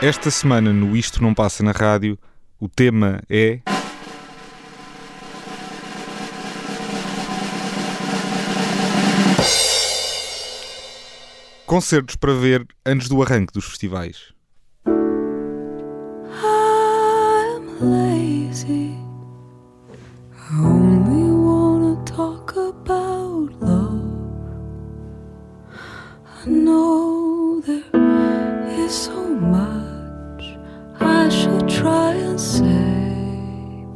Esta semana no Isto Não Passa na Rádio, o tema é. Concertos para ver antes do arranque dos festivais. I'm. I only wanna talk about love. I know there is so much I should try and say,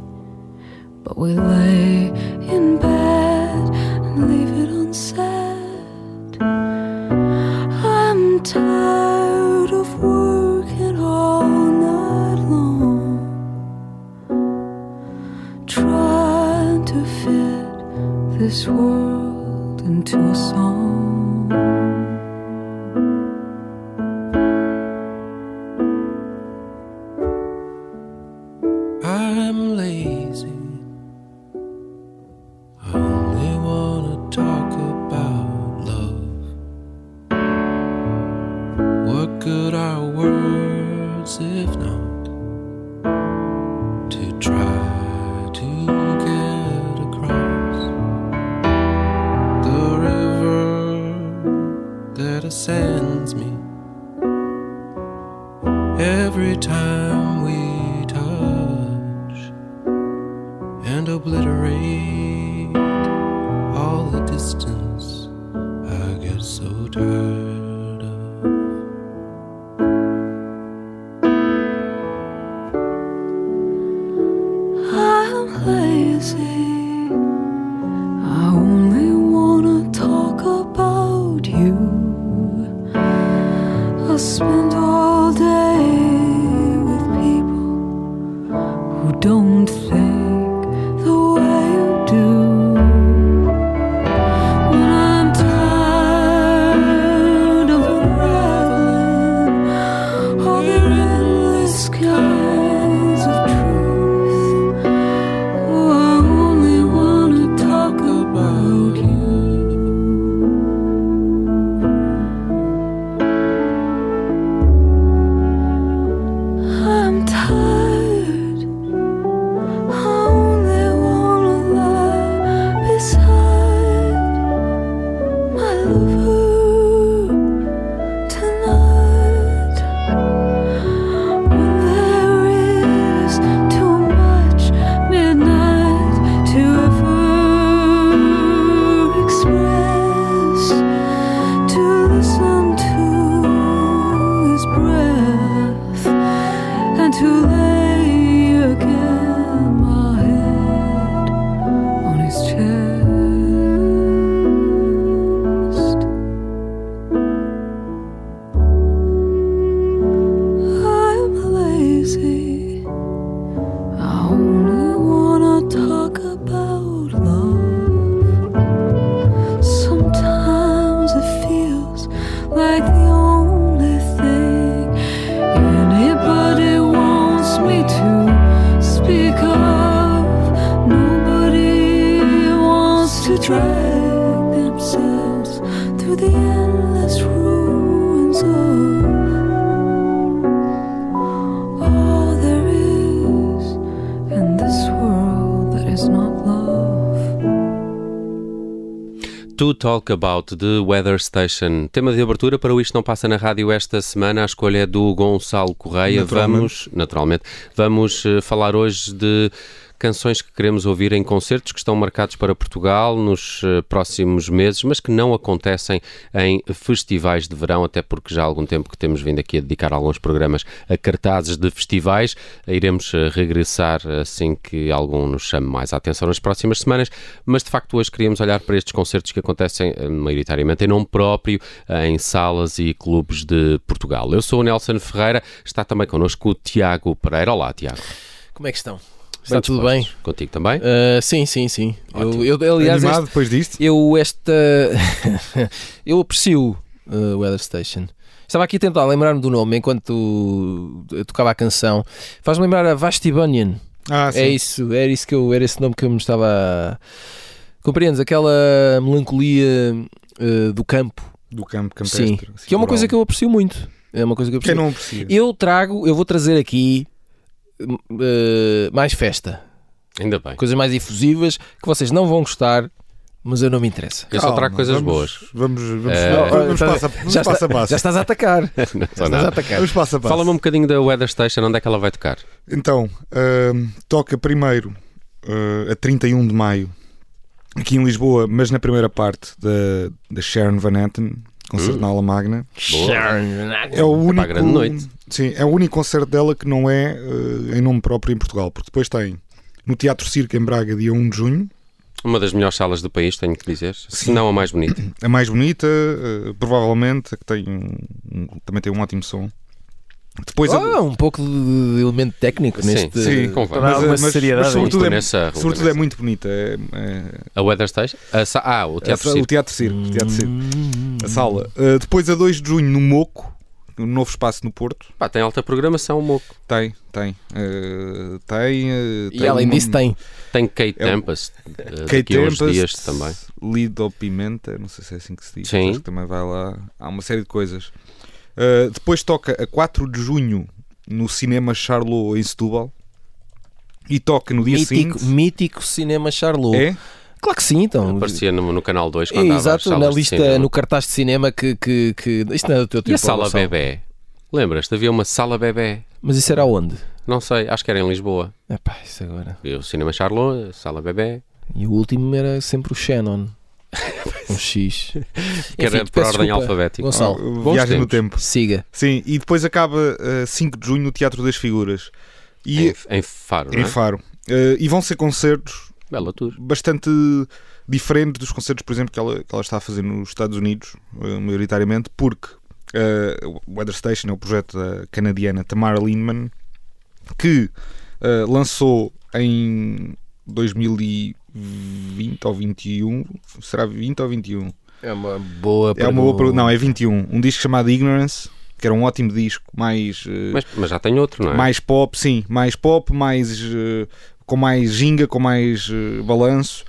but we lay in bed and leave it unsaid. This world into a song. I'm lazy. I only wanna talk about love. What good are words if not Talk About the Weather Station. Tema de abertura para o Isto Não Passa na Rádio esta semana. A escolha é do Gonçalo Correia. Naturalmente. Vamos, naturalmente, vamos eh, falar hoje de canções que queremos ouvir em concertos que estão marcados para Portugal nos eh, próximos meses, mas que não acontecem em festivais de verão, até porque já há algum tempo que temos vindo aqui a dedicar alguns programas a cartazes de festivais. Iremos eh, regressar assim que algum nos chame mais a atenção nas próximas semanas, mas de facto hoje queríamos olhar para estes concertos que acontecem eh, maioritariamente em nome próprio, eh, em salas e clubes de Portugal. Eu sou o Nelson Ferreira, está também connosco o Tiago Pereira. Olá, Tiago. Como é que estão? Está tudo bem? Contigo também? Uh, sim, sim, sim. Ótimo. Eu, eu, aliás, Animado este- depois disto? eu esta. eu aprecio uh, Weather Station. Estava aqui a tentar lembrar-me do nome enquanto eu tocava a canção. Faz-me lembrar a Vashti Bunyan, Ah, sim. É isso, era isso que eu, era esse nome que eu me estava a... Compreendes? Aquela melancolia eh, do campo, Do campo campestre. sim, que é uma rural. coisa que eu aprecio muito. É uma coisa que eu Quem aprecio. não aprecia? Eu trago, eu vou trazer aqui eh, mais festa, Ainda bem. coisas mais efusivas que vocês não vão gostar, mas eu não me interessa. Eu só Calma, trago coisas vamos- boas. Vamos, vamos, Eh, vamos, vamos já- passo a- vamos já, passo a está- passo. já estás a atacar. Não Já sou estás a nada. atacar. Vamos passo a passo. Fala-me um bocadinho da Weather Station, onde é que ela vai tocar? Então, ahm, toca primeiro ah, a 31 de maio aqui em Lisboa, mas na primeira parte da, da Sharon Van Etten, concerto Hum. na Aula Magna. Boa. É o único, a grande noite. Sim, é o único concerto dela que não é ah, em nome próprio em Portugal, porque depois tem no Teatro Circo em Braga, dia 1 de junho, Uma das melhores salas do país, tenho que dizer. Se não a mais bonita. a mais bonita, ah, provavelmente, que tem um- um- também tem um ótimo som. Depois a- Ah, um pouco de elemento técnico Sim, neste. sim, convém. Mas, alguma mas- mas seriedade. sobretudo Isto é- nessa- Sobretudo é muito bonita. É, é- A Weather? A sa- ah, o Teatro a- Circo. o Teatro Circo. o Teatro Circo. Hum. a sala. Uh, depois, a 2 de junho, no Moco, um novo espaço no Porto. Pá, tem alta programação, moco. Tem, tem. Uh, tem. uh, E tem além uma- disso tem. Tem Kate É o- Tempest. eh, Kate Tempest, dias também. Lido Pimenta, não sei se é assim que se diz. Sim. Acho que também vai lá. Há uma série de coisas. Uh, depois toca a 4 de junho no Cinema Charlot em Setúbal. E toca no dia Mítico, seguinte. mítico cinema Charlot. É? Claro que sim, então. Aparecia no, no canal 2 É, quando exato, na de lista, no cartaz de cinema que. que, que isto não é do teu E a tempo. sala bebê? Lembras-te? Havia uma sala bebê. Mas isso era onde? Não sei, acho que era em Lisboa. Epá, isso agora. E o Cinema Charlot, a sala bebê. E o último era sempre o Shannon. Um X. Que era Enfim, por ordem desculpa. alfabética. Gonçalo. Bons Viagem no tempo. Siga. Sim, e depois acaba uh, 5 de junho no Teatro das Figuras. E, Em, em Faro, não em é? Faro. Uh, e vão ser concertos Bela tour. bastante diferentes dos concertos, por exemplo, que ela, que ela está a fazer nos Estados Unidos, uh, maioritariamente, porque uh, o Weather Station é o projeto da canadiana Tamara Lindman, que uh, lançou em 2020 ou 21, será 20 ou 21? É uma boa É uma boa pergunta. Não, é 21. Um disco chamado Ignorance, que era um ótimo disco, mais, uh, Mas, mas já tem outro, não é? mais pop, sim, mais pop, mais uh, com mais ginga, com mais uh, balanço.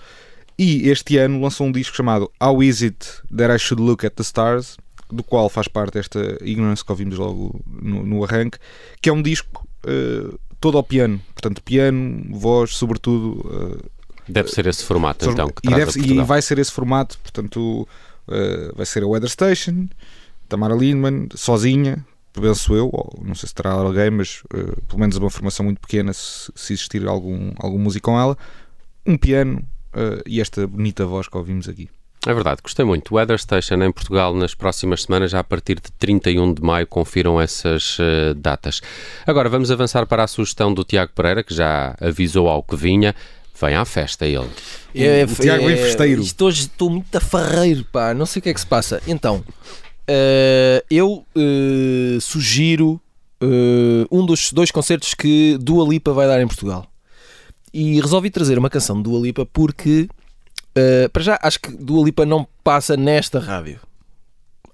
E este ano lançou um disco chamado How Is It That I Should Look at the Stars, do qual faz parte esta Ignorance que ouvimos logo no, no arranque, que é um disco uh, todo ao piano, portanto, piano, voz, sobretudo. uh, Deve ser esse formato, só- então, que e, deve- e vai ser esse formato, portanto, uh, vai ser a Weather Station, Tamara Lindman, sozinha, penso eu, ou não sei se terá alguém, mas uh, pelo menos uma formação muito pequena, se, se existir algum, algum músico com ela, um piano uh, e esta bonita voz que ouvimos aqui. É verdade, gostei muito. Weather Station em Portugal nas próximas semanas, já a partir de 31 de maio, confiram essas eh, datas. Agora vamos avançar para a sugestão do Tiago Pereira, que já avisou ao que vinha. Vem à festa ele. É, O Tiago é, é festeiro. Isto hoje estou muito a farreiro, pá. Não sei o que é que se passa. Então, eh, eu eh, sugiro eh, um dos dois concertos que Dua Lipa vai dar em Portugal. E resolvi trazer uma canção de Dua Lipa porque, para já, acho que Dua Lipa não passa nesta rádio.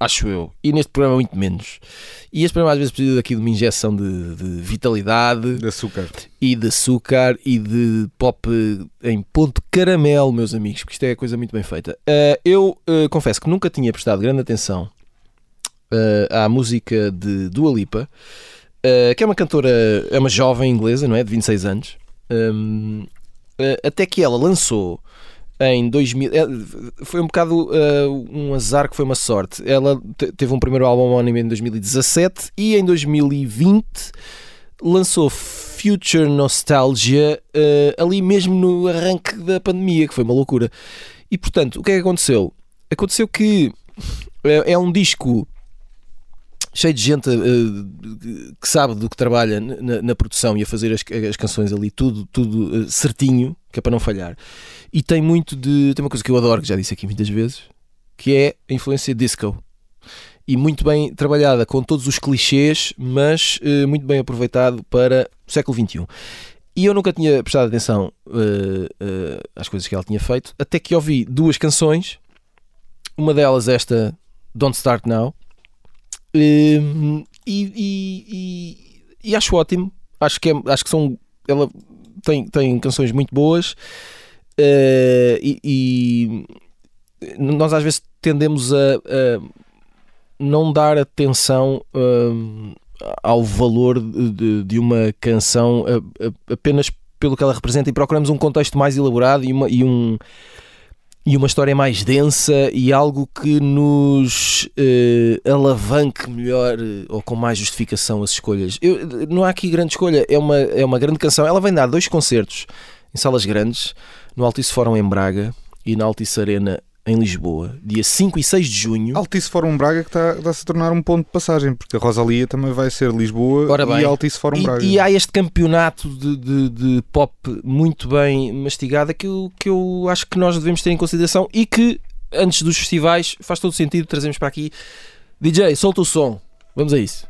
Acho eu. E neste programa, muito menos. E este programa às vezes precisa aqui de uma injeção de, de vitalidade De açúcar. e de açúcar e de pop em ponto caramelo, meus amigos, porque isto é coisa muito bem feita. Uh, eu uh, confesso que nunca tinha prestado grande atenção uh, à música de Dua Lipa, que é uma cantora, é uma jovem inglesa, não é? De 26 anos. Um, uh, até que ela lançou em 2000 é, foi um bocado uh, um azar que foi uma sorte ela te- teve um primeiro álbum homónimo em 2017 e em 2020 lançou Future Nostalgia uh, ali mesmo no arranque da pandemia, que foi uma loucura. E portanto, o que é que aconteceu? Aconteceu que é, é um disco cheio de gente uh, que sabe do que trabalha na, na produção e a fazer as, as canções ali, tudo, tudo uh, certinho, que é para não falhar. E tem muito de. Tem uma coisa que eu adoro, que já disse aqui muitas vezes, que é a influência disco e muito bem trabalhada com todos os clichês, mas eh, muito bem aproveitado para o século XXI. E eu nunca tinha prestado atenção às coisas que ela tinha feito, até que ouvi duas canções, uma delas esta Don't Start Now, eh, e, e- e- acho ótimo, acho que, é- acho que são, ela tem, tem canções muito boas eh, e, e nós às vezes tendemos a, a não dar atenção hum, ao valor de, de- de uma canção a- a- apenas pelo que ela representa e procuramos um contexto mais elaborado e, uma, e um e uma história mais densa e algo que nos eh, alavanque melhor eh, ou com mais justificação as escolhas. Eu- não há aqui grande escolha, é uma, é uma grande canção. Ela vem dar dois concertos em salas grandes, no Altice Fórum em Braga e na Altice Arena em Lisboa, dia 5 e 6 de junho. Altice Fórum Braga que está, a tornar um ponto de passagem, porque a Rosalia também vai ser Lisboa bem, e Altice Fórum E, Braga. e há este campeonato de, de- de pop muito bem mastigado que eu, que eu acho que nós devemos ter em consideração e que antes dos festivais faz todo sentido trazermos para aqui. DJ, solta o som. Vamos a isso.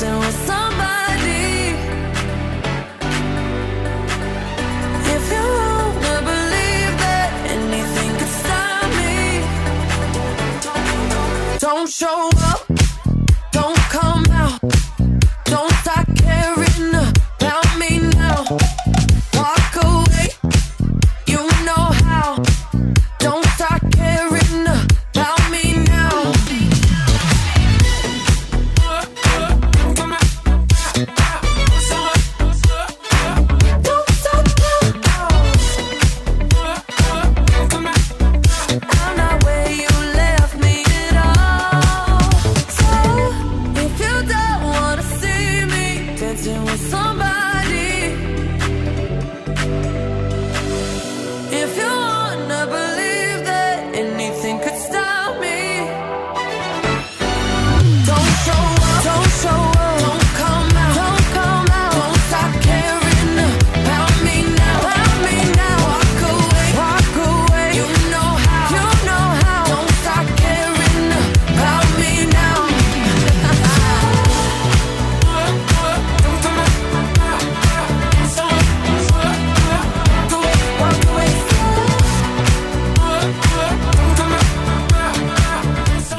Dancing with somebody, if you wanna believe that anything could stop me, don't show up,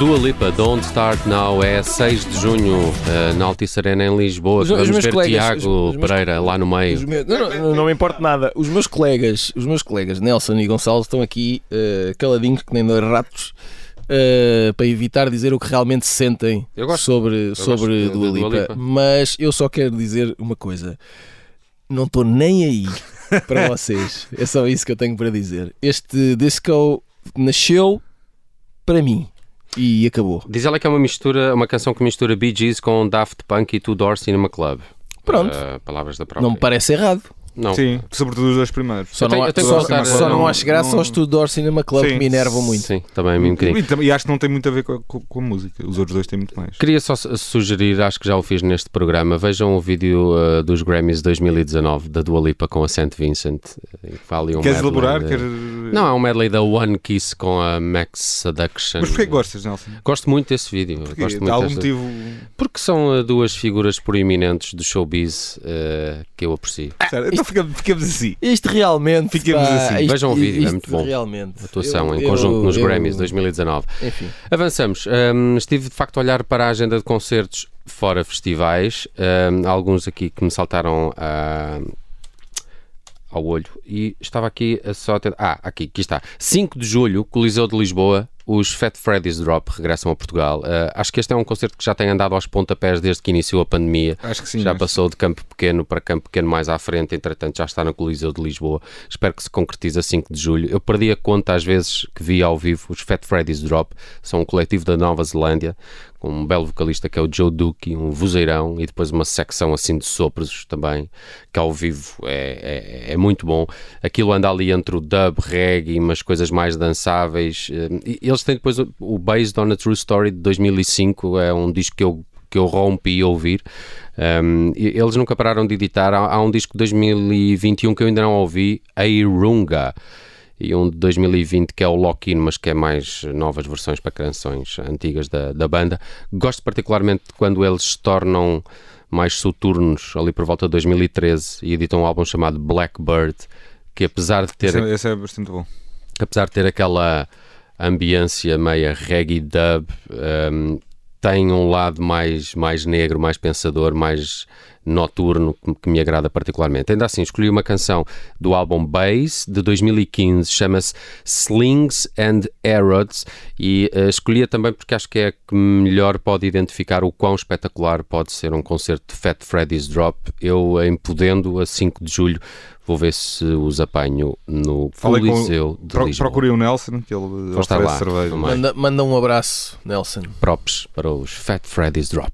Dua Lipa, Don't Start Now, é 6 de junho eh, na Altice Arena em Lisboa. Os- os Vamos meus ver colegas, Tiago os- os meus- Pereira lá no Os meio. meus- não, não, não me importa nada. Os meus colegas, os meus colegas Nelson e Gonçalo estão aqui eh, caladinhos que nem dois ratos eh, para evitar dizer o que realmente sentem Eu sobre, sobre gosto de- Dua de Dua Lipa. Lipa. Mas eu só quero dizer uma coisa. Não estou nem aí para vocês. É só isso que eu tenho para dizer. Este disco nasceu para mim e acabou. Diz ela que é uma mistura, uma canção que mistura Bee Gees com Daft Punk e Two Door Cinema Club. Pronto. Eh, palavras da própria. Não me parece errado. Não. Sim, sobretudo os dois primeiros. Só, não, só, não não- acho graça não- aos Tudor Cinema Club Sim. que me enervam muito. Sim, também um bocadinho. E, e acho que não tem muito a ver com a, com- com a música. Os outros dois têm muito mais. Queria só su- sugerir, acho que já o fiz neste programa, vejam o vídeo uh, dos Grammys 2019 da Dua Lipa com a St. Vincent. eh, vale um Queres medley elaborar? de- Queres Não, é um medley da One Kiss com a Max Seduction. Mas porquê que gostas, Nelson? Gosto muito desse vídeo. Porquê? Gosto Há muito algum motivo. Porque são uh, duas figuras proeminentes do showbiz uh, que eu aprecio. Sério, Então ficamos, ficamos assim. Isto realmente. Ficamos pá, assim. isto- Vejam o vídeo, é muito bom. Realmente. Atuação Eu- em conjunto eu- nos eu- Grammys 2019. Enfim. Avançamos. Um, estive de facto a olhar para a agenda de concertos fora festivais. Um, alguns aqui que me saltaram ah, ao olho. E estava aqui a só. Ah, aqui, aqui está. 5 de julho, Coliseu de Lisboa. Os Fat Freddy's Drop regressam a Portugal. Ah, acho que este é um concerto que já tem andado aos pontapés desde que iniciou a pandemia. Acho que sim. já mas- passou de campo pequeno para campo pequeno mais à frente, entretanto já está no Coliseu de Lisboa. Espero que se concretize a 5 de julho. Eu perdi a conta às vezes que vi ao vivo os Fat Freddy's Drop, são um coletivo da Nova Zelândia, com um belo vocalista que é o Joe Duke, um vozeirão e depois uma secção assim de sopros também, que ao vivo é, é, é muito bom. Aquilo anda ali entre o dub, reggae, umas coisas mais dançáveis. Eh, e Eles têm depois o- o Based on a True Story de 2005, é um disco que eu que eu rompi a ouvir. Um, e eles nunca pararam de editar. Há, há um disco de 2021 que eu ainda não ouvi, a Irunga. E um de 2020 que é o Lock-In, mas que é mais novas versões para canções antigas da, da banda. Gosto particularmente quando eles se tornam mais soturnos, ali por volta de 2013, e editam um álbum chamado Blackbird, que apesar de ter Esse é, esse é bastante bom. apesar de ter aquela ambiência meia reggae dub, um, tem um lado mais, mais negro, mais pensador, mais noturno, que, me agrada particularmente. Ainda assim, escolhi uma canção do álbum Bass, de 2015, chama-se Slings and Arrows, e eh, escolhi-a também porque acho que é a que melhor pode identificar o quão espetacular pode ser um concerto de Fat Freddy's Drop. Eu, em Podendo, a 5 de julho, vou ver se os apanho no Falei com- Coliseu de Pro, Lisboa. procurei o Nelson, que ele Vou estar lá cerveja. Manda, manda um abraço, Nelson. props para os Fat Freddy's Drop.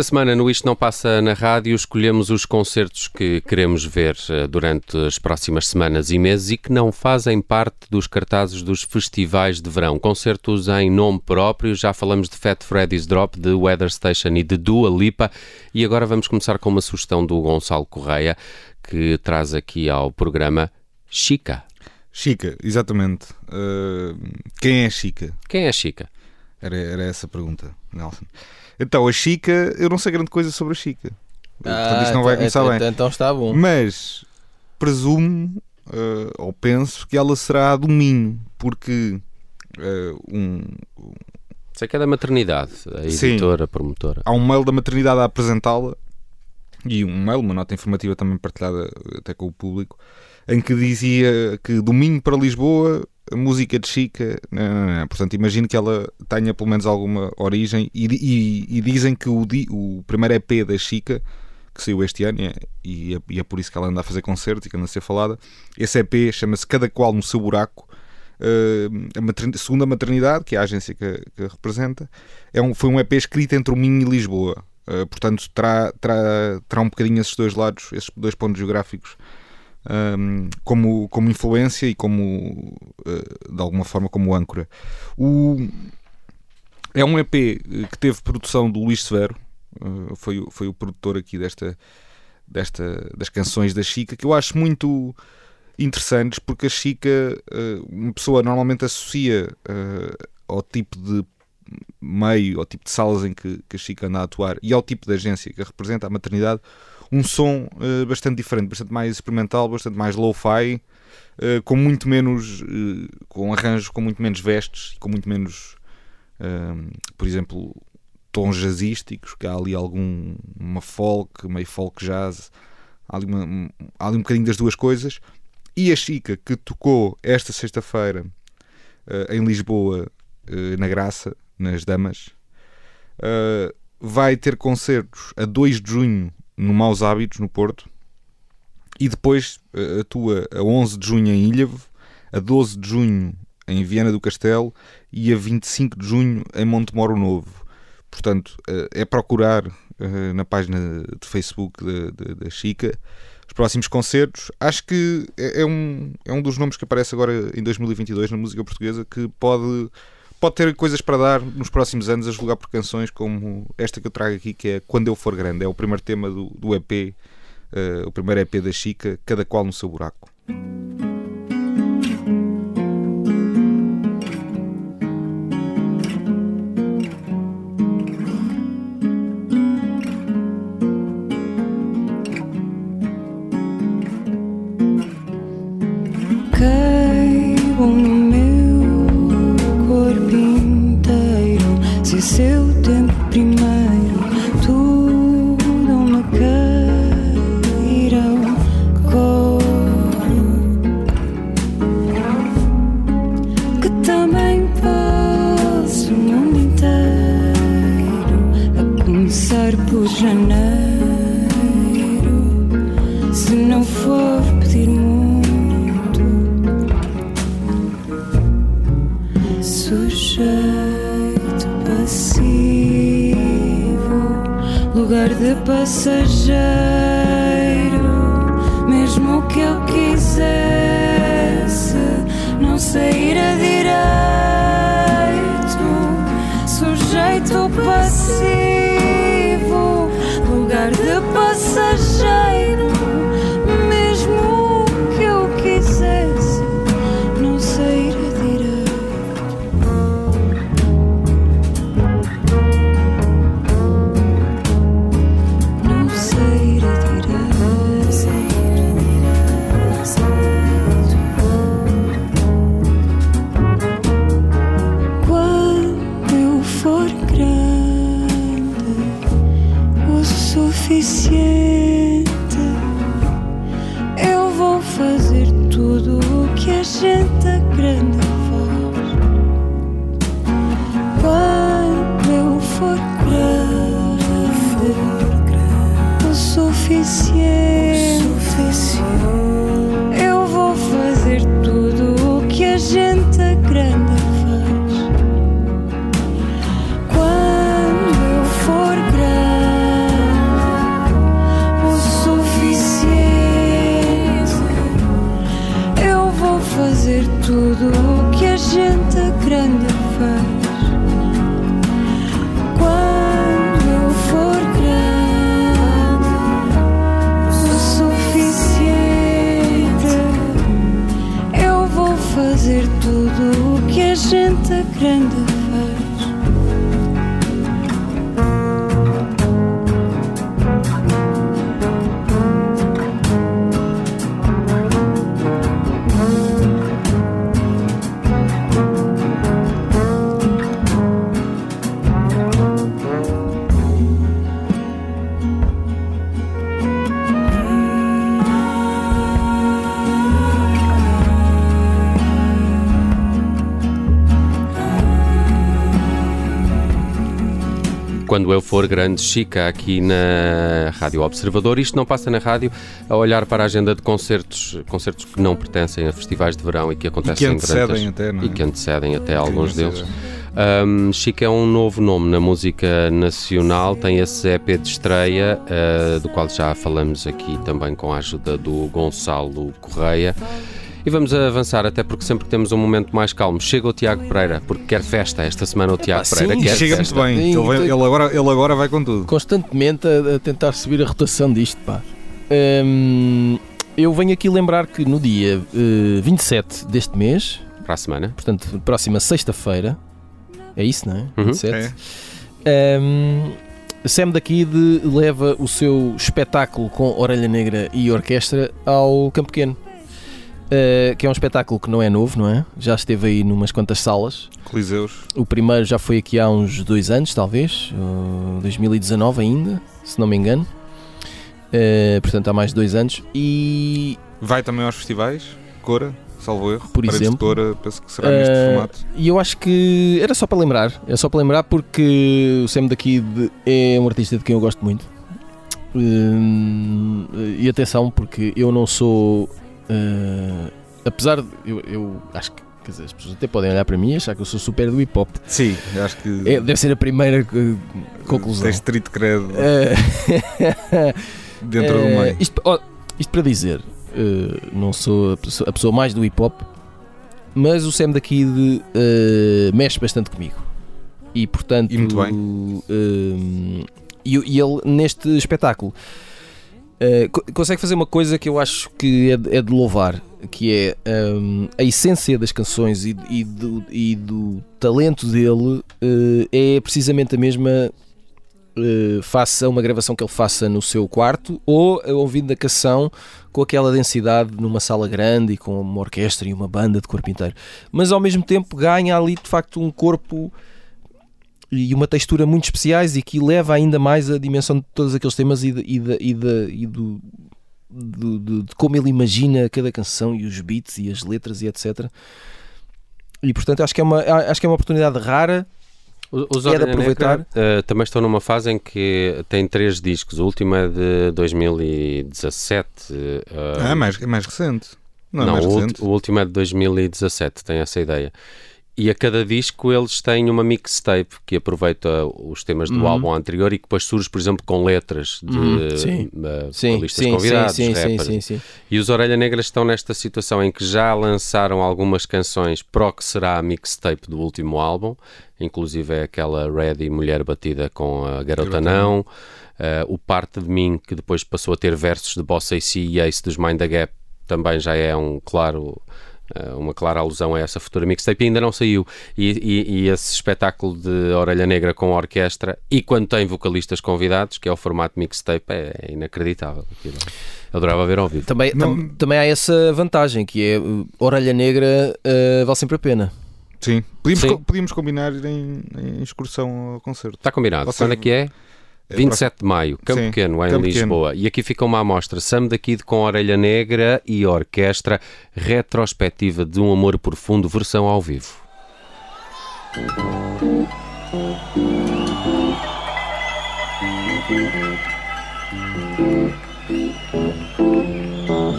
Esta semana no Isto Não Passa na Rádio escolhemos os concertos que queremos ver eh, durante as próximas semanas e meses e que não fazem parte dos cartazes dos festivais de verão. Concertos em nome próprio, já falamos de Fat Freddy's Drop, de Weather Station e de Dua Lipa e agora vamos começar com uma sugestão do Gonçalo Correia que traz aqui ao programa Chica. Chica, exatamente. Uh, quem é Chica? Quem é Chica? Era, era essa a pergunta, Nelson. Então, a Chica, eu não sei grande coisa sobre a Chica. Portanto, isto não vai começar então, bem. Então está bom. Mas presumo, eh, ou penso, que ela será do Minho, porque eh, um- Sei que é da maternidade, a Sim. editora, a promotora. há um mail da maternidade a apresentá-la e um mail, uma nota informativa também partilhada até com o público, em que dizia que do Minho para Lisboa música de Chica, não, não, não. portanto imagino que ela tenha pelo menos alguma origem e, e- e dizem que o, o primeiro EP da Chica que saiu este ano e é, e é- e é por isso que ela anda a fazer concertos e que anda a ser falada esse EP chama-se Cada Qual no Seu Buraco Uh, a matern- segundo a maternidade, que é a agência que, que representa, é um, foi um EP escrito entre o Minho e Lisboa. Uh, portanto, terá, terá, terá um bocadinho esses dois lados, esses dois pontos geográficos, um, como, como influência e como, uh, de alguma forma, como âncora. O, é um EP que teve produção do Luís Severo, uh, foi, foi o produtor aqui desta, desta, das canções da Chica, que eu acho muito interessantes porque a Chica, eh, uma pessoa normalmente associa eh, ao tipo de meio, ao tipo de salas em que, que a Chica anda a atuar e ao tipo de agência que a representa, a maternidade, um som eh, bastante diferente, bastante mais experimental, bastante mais low-fi, eh, com muito menos, eh, com arranjos com muito menos vestes, com muito menos, por exemplo, tons jazzísticos, que há ali algum, uma folk, meio folk jazz, há ali, uma- um- há ali um bocadinho das duas coisas, e a Chica, que tocou esta sexta-feira em Lisboa, na Graça, nas Damas, vai ter concertos a 2 de junho no Maus Hábitos, no Porto, e depois eh, atua a 11 de junho em Ilhavo, a 12 de junho em Viana do Castelo e a 25 de junho em Montemoro Novo. Portanto, eh, é procurar eh, na página de Facebook da Chica os próximos concertos. Acho que é, é um, é um dos nomes que aparece agora em 2022 na música portuguesa que pode, pode ter coisas para dar nos próximos anos a julgar por canções como esta que eu trago aqui, que é Quando Eu For Grande. É o primeiro tema do, do EP, eh, o primeiro EP da Chica, Cada Qual no Seu Buraco. O seu tempo primeiro, tudo me cairá. Que também passo o mundo inteiro a começar por janeiro. silencioso. Gente grande Quando eu for grande, Chica, aqui na Rádio Observador. Isto não passa na rádio a olhar para a agenda de concertos, concertos que não pertencem a festivais de verão e que E acontecem que em antecedem grandes- até, não é? e que antecedem até alguns deles. Um, Chica é um novo nome na música nacional, tem esse EP de estreia, uh, do qual já falamos aqui também com a ajuda do Gonçalo Correia. E vamos avançar, até porque sempre que temos um momento mais calmo, chega o Tiago Pereira, porque quer festa. Esta semana o Tiago sim, Pereira E quer chega festa. muito bem. Sim, Ele, agora, ele agora vai com tudo. constantemente a, a tentar subir a rotação disto, pá. Hum, eu venho aqui lembrar que no dia eh, 27 deste mês, Para a semana. portanto, próxima sexta-feira, é isso, não é? Uhum. 27. Hum, Sam da Kid leva o seu espetáculo com Orelha Negra e orquestra ao Campo Pequeno. Uh, que é um espetáculo que não é novo, não é? Já esteve aí numas quantas salas. Coliseus. O primeiro já foi aqui há uns dois anos, talvez, uh, 2019 ainda, se não me engano. Uh, portanto, há mais de dois anos. E Vai também aos festivais. Cora, salvo erro. Por exemplo. Cora, penso que será neste Eh, formato. E eu acho que era só para lembrar, é só para lembrar porque o Sam da Kid é um artista de quem eu gosto muito. Hum, e atenção, porque eu não sou. Eh, apesar de. Eu, eu acho que. Quer dizer, as pessoas até podem olhar para mim e achar que eu sou super do hip hop. Sim, acho que É, deve ser a primeira eh, conclusão. tens street cred Eh, dentro do eh, meio. Isto, ó, isto para dizer, não sou a pessoa, a pessoa mais do hip hop, mas o Sam da Kid eh, mexe bastante comigo. E portanto. E muito e, e ele, neste espetáculo, eh, co- consegue fazer uma coisa que eu acho que é de, é de louvar, que é eh, a essência das canções e, e do, e do talento dele eh, é precisamente a mesma faça uma gravação que ele faça no seu quarto ou ouvindo a canção com aquela densidade numa sala grande e com uma orquestra e uma banda de corpo inteiro. Mas ao mesmo tempo ganha ali de facto um corpo e uma textura muito especiais e que leva ainda mais a dimensão de todos aqueles temas e, de, e, de, e, de, e do, do- do- de como ele imagina cada canção e os beats e as letras e etc. E portanto acho que é uma, acho que é uma oportunidade rara Os É de aproveitar. Negra, eh, também estão numa fase em que tem três discos. O último é de 2017. eh, Ah, é mais, mais recente. Não, não, é mais o, recente. o último é de 2017, tem essa ideia. E a cada disco eles têm uma mixtape que aproveita os temas do Uhum. álbum anterior e que depois surge, por exemplo, com letras de Uhum, sim. eh, Sim, sim, convidados, sim. E os Orelha Negra estão nesta situação em que já lançaram algumas canções para o que será a mixtape do último álbum, inclusive é aquela Ready Mulher Batida com a Garota Garota Não, eh, o Parte de Mim, que depois passou a ter versos de Bossa AC e Ace dos Mind the Gap, também já é um claro. Eh, Uma clara alusão a essa futura mixtape e ainda não saiu. E, e- e esse espetáculo de Orelha Negra com orquestra, e quando tem vocalistas convidados, que é o formato mixtape, é, é inacreditável. Aquilo. Eu adorava ver ao vivo. Também, Não- tam- também há essa vantagem que é uh, Orelha Negra uh, vale sempre a pena. Sim. Podíamos, Sim. co- podíamos combinar em, em excursão ao concerto. Está combinado. Quando é que é? É 27 de maio, Campo Sim, Pequeno, em Campo Lisboa. E aqui fica uma amostra. Sam da Kid com Orelha Negra e Orquestra, retrospectiva de um amor profundo, versão ao vivo.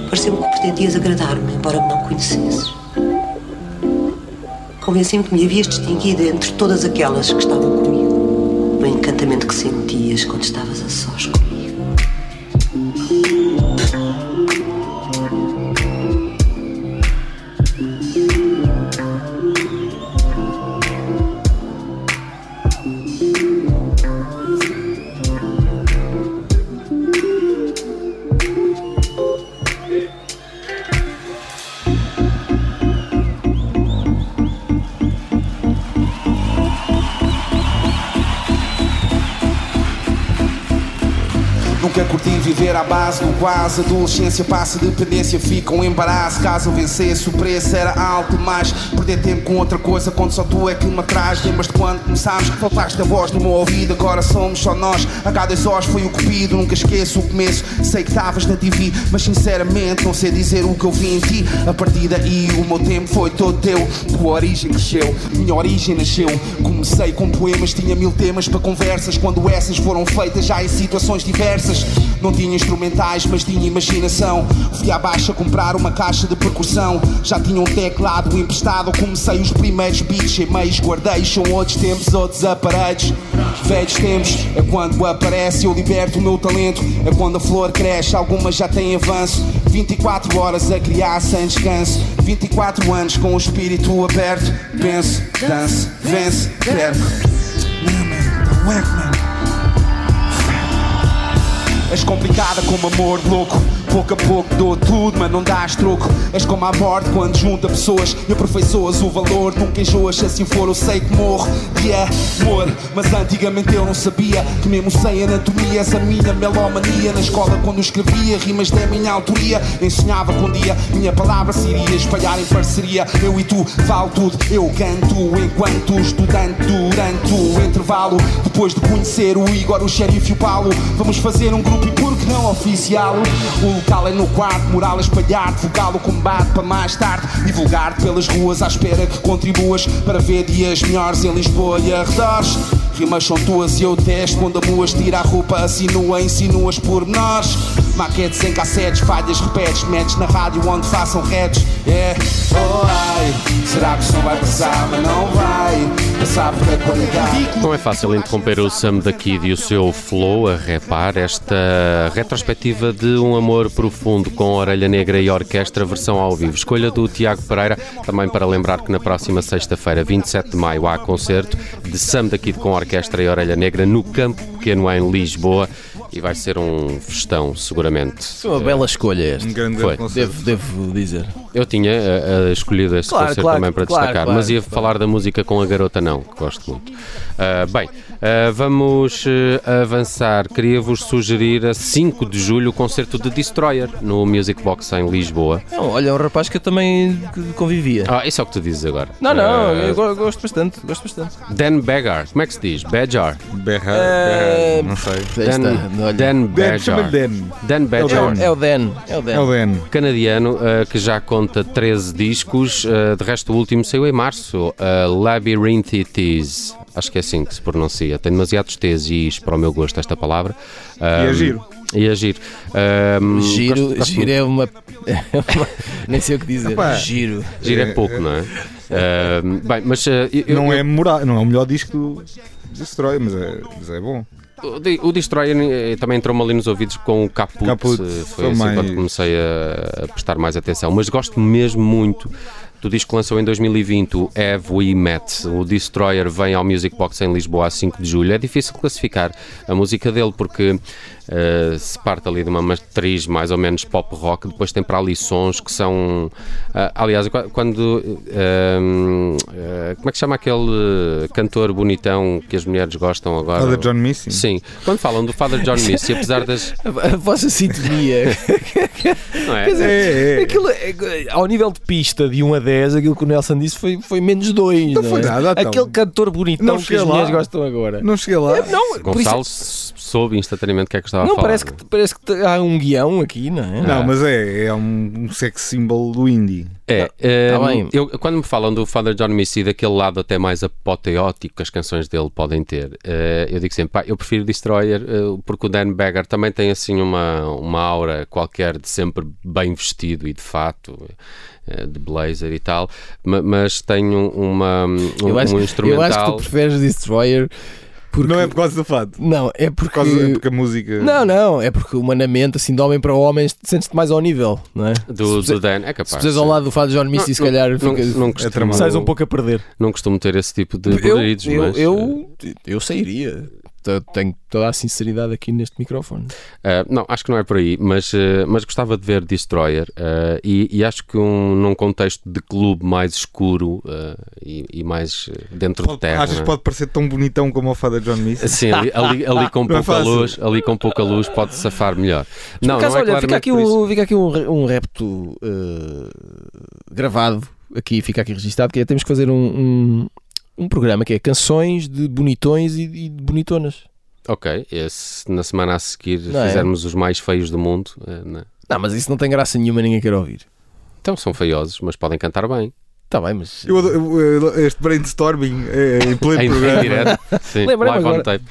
Pareceu-me que pretendias agradar-me, embora me não conhecesses. Convenci-me que me havias distinguido entre todas aquelas que estavam comigo, no encantamento que sentias quando estavas a sós comigo. Curti viver à base do quase. Adolescência passa, dependência fica um embaraço. Caso eu vencesse, o preço era alto demais. Perder tempo com outra coisa quando só tu é que me atrás. Lembras-te quando começámos? Faltaste a voz no meu ouvido, agora somos só nós. H2Os foi o cupido, nunca esqueço o começo. Sei que estavas na TV, mas sinceramente não sei dizer o que eu vi em ti. A partir daí o meu tempo foi todo teu. Tua origem cresceu, minha origem nasceu. Comecei com poemas, tinha mil temas para conversas. Quando essas foram feitas já em situações diversas. Não tinha instrumentais, mas tinha imaginação. Fui à baixa comprar uma caixa de percussão. Já tinha um teclado emprestado. Comecei os primeiros beats em meios guardei. São outros tempos, outros aparelhos. Velhos tempos é quando aparece. Eu liberto o meu talento. É quando a flor cresce. Algumas já têm avanço. 24 horas a criar sem descanso. 24 anos com o espírito aberto. Penso, danço, vence, perco. Whack, man. És complicada como amor louco. Pouco a pouco dou tudo, mas não dás troco. És como a morte quando junta pessoas e aperfeiçoas o valor. Nunca enjoas, se assim for, eu sei que morro. É amor, mas antigamente eu não sabia que mesmo sem anatomia és a minha melomania. Na escola, quando escrevia rimas da minha autoria, ensinava que um dia minha palavra se iria espalhar em parceria. Eu e tu, vale tudo, eu canto enquanto estudante durante o intervalo. Depois de conhecer o Igor, o xerife e o Paulo, vamos fazer um grupo não oficial? O local é no quarto, moral a espalhar, divulgar o combate para mais tarde, divulgar pelas ruas à espera que contribuas para ver dias melhores em Lisboa e arredores. Rimas são tuas e eu testo quando a muas tira a roupa, assinua, insinuas por nós. Maquetes em cassetes, falhas, repetes, metes na rádio onde façam redes. É, oh ai, será que vai passar? Mas não vai passar qualidade. Não é fácil interromper o Sam da Kid e o seu flow a repar esta retrospectiva de um amor profundo com Orelha Negra e Orquestra versão ao vivo. Escolha do Tiago Pereira, também para lembrar que na próxima sexta-feira, 27 de maio, há concerto de Sam da Kid com Orquestra e Orelha Negra no Campo Pequeno em Lisboa e vai ser um festão, seguramente. Foi uma bela escolha esta. Um grande Foi. Devo, devo dizer. Eu tinha uh, uh, escolhido esse Claro, concerto claro, também para claro, destacar, claro, mas ia claro. falar da música com a garota não, que gosto muito. Uh, bem, uh, vamos uh, avançar. Queria-vos sugerir a 5 de julho o concerto de Destroyer no Music Box em Lisboa. Não, olha, é um rapaz que eu também convivia. Ah, isso é o que tu dizes agora. Não, não, Uh, eu go- gosto bastante, gosto bastante. Dan Begar, como é que se diz? Bejar. Berra, não sei. Dan. Dan Bejar. Dan. Dan É Bejar. é o Dan, é o Dan. É o Dan. canadiano uh, que já conta 13 discos, uh, de resto o último saiu em março, uh, Labyrinthitis, acho que é assim que se pronuncia, tem demasiados T's e I's para o meu gosto esta palavra. E é Um, giro. E é giro. Um, Giro, gosto- gosto giro é uma, é uma- Nem sei o que dizer. Epá. Giro. Giro é pouco, não é? Um, bem, mas uh, eu- Não eu- é, não é o melhor disco do Destroy, mas é, mas é bom. O, Destroyer eh, também entrou-me ali nos ouvidos com o Caput, Caput, eh, foi foi assim mais- quando comecei a, a prestar mais atenção. Mas gosto mesmo muito do disco que lançou em 2020, o Have We Met. O Destroyer vem ao Music Box em Lisboa a 5 de julho. É difícil classificar a música dele porque eh, se parte ali de uma matriz mais ou menos pop rock, depois tem para ali sons que são. ah, aliás, qu- quando. eh, como é que se chama aquele cantor bonitão que as mulheres gostam agora? Father John Missing. Sim, quando falam do Father John Missy, apesar das. A, vossa sintonia. Não é? Quer dizer, É, é. Aquilo, é- ao nível de pista de 1 a 10, aquilo que o Nelson disse foi, foi menos 2. Não foi nada, então. Aquele cantor bonitão Não que as lá. mulheres gostam agora. Não cheguei lá. Não, por Gonçalo isso- soube instantaneamente o que é que estava não a falar. parece, que, parece que há um guião aqui, não é? Não, mas é, é um, sex symbol do indie. É, eh, Tá bem. eu, quando me falam do Father John Missy, daquele lado até mais apoteótico que as canções dele podem ter, eh, eu digo sempre, pá, eu prefiro Destroyer, eh, porque o Dan Beggar também tem assim uma, uma aura qualquer de sempre bem vestido e de fato, eh, de blazer e tal, ma- mas tem um, uma, um, eu, acho, um eu instrumental. acho que tu preferes Destroyer porque. Não é por causa do fado. Não, é Por porque. causa, é porque a música. Não, não, é porque humanamente, assim, de homem para homem, sentes-te mais ao nível, não é? do, se, do Dan, é capaz. se puseres ao lado do Fado John Missy, se Não, calhar não, ficas- não costumo, tramado. sais um pouco a perder. não costumo ter esse tipo de Eu, poderidos, eu, mas, eh, eu, eu sairia. Tenho toda a sinceridade aqui neste microfone. Uh, não, acho que não é por aí, mas, uh, mas gostava de ver Destroyer uh, e, e acho que um, num contexto de clube mais escuro e, e mais dentro Pode, de terra. achas que pode parecer tão bonitão como o Fada John Miss? Sim, ali, ali, ali com Não é pouca fácil. luz, ali com pouca luz pode safar melhor. Não, Por acaso, não é olha, fica aqui, um, fica aqui um, um repto gravado, aqui, fica aqui registado, que é temos que fazer um, um, um programa que é canções de bonitões e, e de bonitonas. Ok, esse, na semana a seguir Não é? fizermos os mais feios do mundo. uh, né? Não, mas isso não tem graça nenhuma, ninguém quer ouvir. Então são feiosos, mas podem cantar bem. Está bem, mas. Eu adoro- eu- este brainstorming é em pleno Em, em programa. on agora.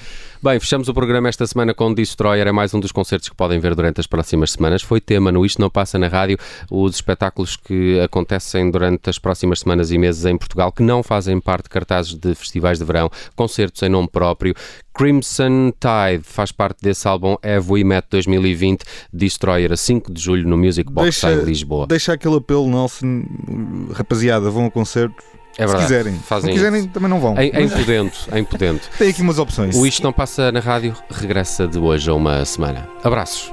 Bem, fechamos o programa esta semana com Destroyer. É mais um dos concertos que podem ver durante as próximas semanas. Foi tema no Isto Não Passa na Rádio, os espetáculos que acontecem durante as próximas semanas e meses em Portugal, que não fazem parte de cartazes de festivais de verão, concertos em nome próprio. Crimson Tide faz parte desse álbum Have We Met 2020, Destroyer, a 5 de julho no Music Box em Lisboa. deixa aquele apelo, Nelson. Rapaziada, vão a concertos. É se verdade. quiserem. Se Fazem não quiserem, também não vão. Em, Mas Podento, em Podento. Tem aqui umas opções. O Isto Não Passa na Rádio regressa de hoje a uma semana. Abraços.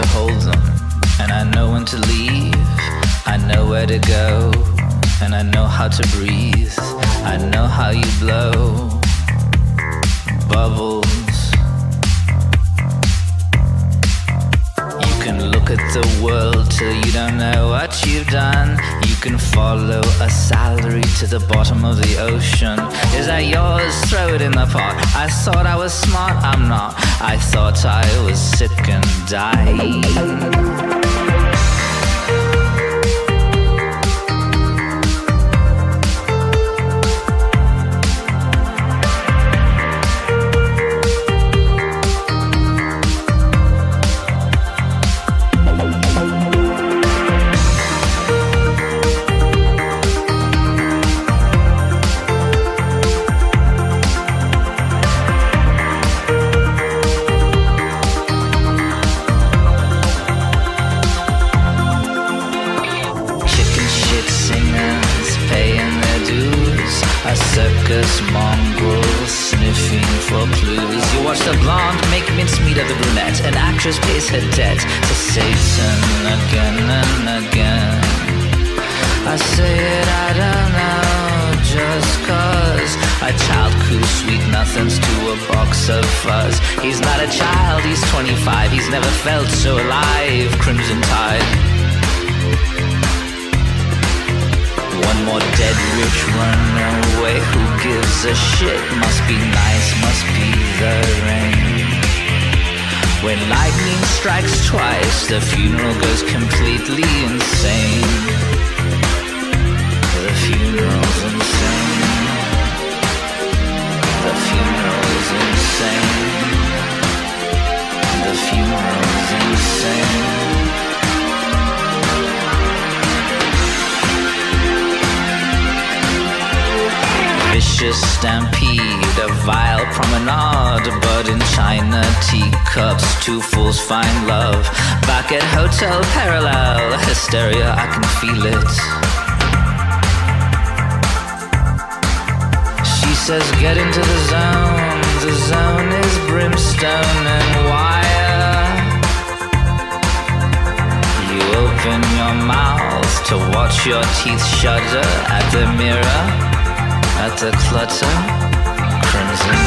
To hold them, and I know when to leave. I know where to go, and I know how to breathe. I know how you blow bubbles. You can look at the world till you don't know you've done. You can follow a salary to the bottom of the ocean. Is that yours? Throw it in the pot. I thought I was smart, I'm not. I thought I was sick and dying. The funeral goes completely insane. minor teacups, two fools find love. Back at Hotel Parallel, hysteria, I can feel it. She says, Get into the zone, the zone is brimstone and wire. You open your mouth to watch your teeth shudder at the mirror, at the clutter, crimson.